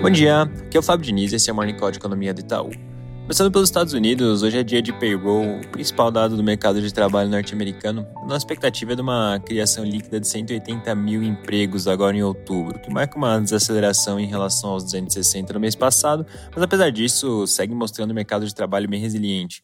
Bom dia, aqui é o Fábio Diniz e esse é o Morning Call de Economia do Itaú. Começando pelos Estados Unidos, hoje é dia de payroll, o principal dado do mercado de trabalho norte-americano. Nossa expectativa é de uma criação líquida de 180 mil empregos agora em outubro, que marca uma desaceleração em relação aos 260 no mês passado, mas apesar disso, segue mostrando o mercado de trabalho bem resiliente.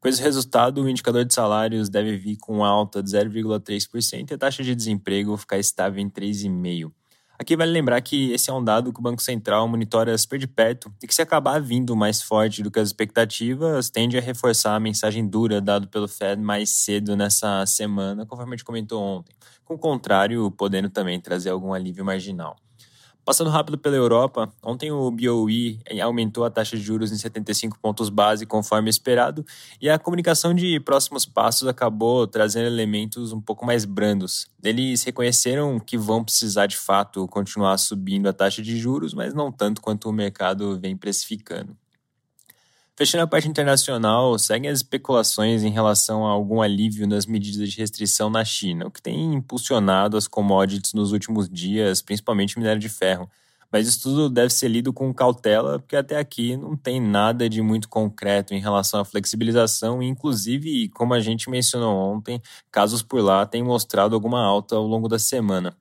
Com esse resultado, o indicador de salários deve vir com alta de 0,3% e a taxa de desemprego ficar estável em 3,5%. Aqui vale lembrar que esse é um dado que o Banco Central monitora super de perto e que, se acabar vindo mais forte do que as expectativas, tende a reforçar a mensagem dura dada pelo Fed mais cedo nessa semana, conforme a gente comentou ontem. Com o contrário, podendo também trazer algum alívio marginal. Passando rápido pela Europa, ontem o BOE aumentou a taxa de juros em 75 pontos base, conforme esperado, e a comunicação de próximos passos acabou trazendo elementos um pouco mais brandos. Eles reconheceram que vão precisar de fato continuar subindo a taxa de juros, mas não tanto quanto o mercado vem precificando. Fechando a parte internacional, seguem as especulações em relação a algum alívio nas medidas de restrição na China, o que tem impulsionado as commodities nos últimos dias, principalmente minério de ferro. Mas isso tudo deve ser lido com cautela, porque até aqui não tem nada de muito concreto em relação à flexibilização, e inclusive, como a gente mencionou ontem, casos por lá têm mostrado alguma alta ao longo da semana.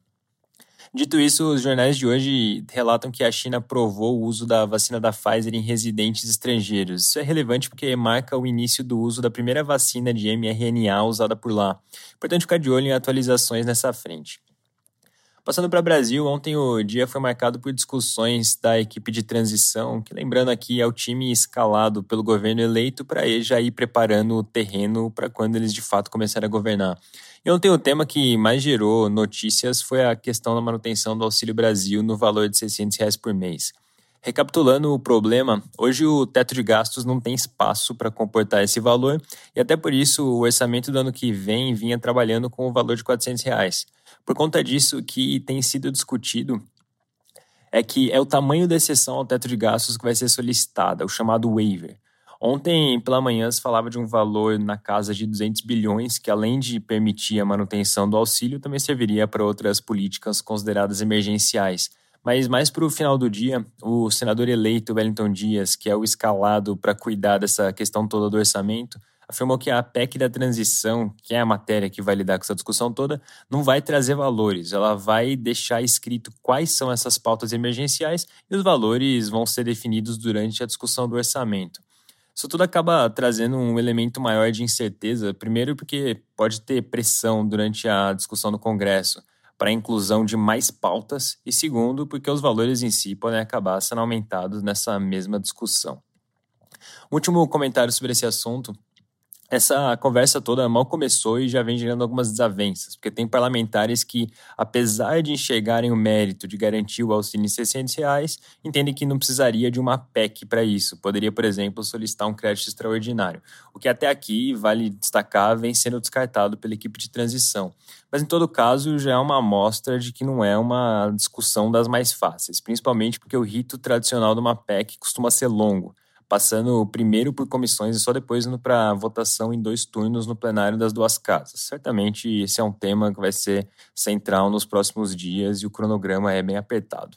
Dito isso, os jornais de hoje relatam que a China aprovou o uso da vacina da Pfizer em residentes estrangeiros. Isso é relevante porque marca o início do uso da primeira vacina de mRNA usada por lá. Importante ficar de olho em atualizações nessa frente. Passando para o Brasil, ontem o dia foi marcado por discussões da equipe de transição, que lembrando aqui é o time escalado pelo governo eleito para já ir preparando o terreno para quando eles de fato começarem a governar. E ontem o tema que mais gerou notícias foi a questão da manutenção do Auxílio Brasil no valor de 600 reais por mês. Recapitulando o problema, hoje o teto de gastos não tem espaço para comportar esse valor e até por isso o orçamento do ano que vem vinha trabalhando com o valor de 400 reais. Por conta disso, o que tem sido discutido é que é o tamanho da exceção ao teto de gastos que vai ser solicitada, o chamado waiver. Ontem, pela manhã, se falava de um valor na casa de 200 bilhões, que além de permitir a manutenção do auxílio, também serviria para outras políticas consideradas emergenciais. Mas mais para o final do dia, o senador eleito Wellington Dias, que é o escalado para cuidar dessa questão toda do orçamento, afirmou que a PEC da transição, que é a matéria que vai lidar com essa discussão toda, não vai trazer valores, ela vai deixar escrito quais são essas pautas emergenciais e os valores vão ser definidos durante a discussão do orçamento. Isso tudo acaba trazendo um elemento maior de incerteza, primeiro porque pode ter pressão durante a discussão no Congresso para a inclusão de mais pautas, e segundo, porque os valores em si podem acabar sendo aumentados nessa mesma discussão. último comentário sobre esse assunto essa conversa toda mal começou e já vem gerando algumas desavenças, porque tem parlamentares que, apesar de enxergarem o mérito de garantir o auxílio em 600 reais, entendem que não precisaria de uma PEC para isso. Poderia, por exemplo, solicitar um crédito extraordinário, o que até aqui, vale destacar, vem sendo descartado pela equipe de transição. Mas, em todo caso, já é uma amostra de que não é uma discussão das mais fáceis, principalmente porque o rito tradicional de uma PEC costuma ser longo passando primeiro por comissões e só depois indo para votação em dois turnos no plenário das duas casas. Certamente esse é um tema que vai ser central nos próximos dias e o cronograma é bem apertado.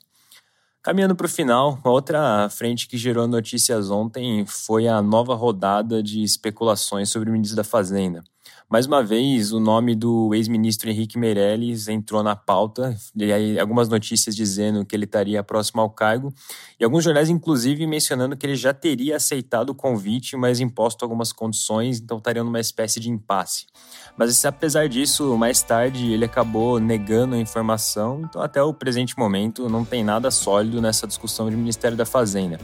Caminhando para o final, uma outra frente que gerou notícias ontem foi a nova rodada de especulações sobre o ministro da Fazenda. Mais uma vez, o nome do ex-ministro Henrique Meirelles entrou na pauta, e aí algumas notícias dizendo que ele estaria próximo ao cargo, e alguns jornais, inclusive, mencionando que ele já teria aceitado o convite, mas imposto algumas condições, então estaria numa espécie de impasse. Mas apesar disso, mais tarde ele acabou negando a informação, então até o presente momento não tem nada sólido nessa discussão de Ministério da Fazenda.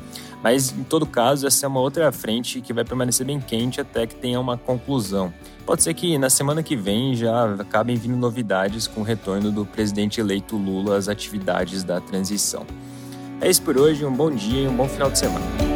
Mas, em todo caso, essa é uma outra frente que vai permanecer bem quente até que tenha uma conclusão. Pode ser que na semana que vem já acabem vindo novidades com o retorno do presidente eleito Lula às atividades da transição. É isso por hoje, um bom dia e um bom final de semana.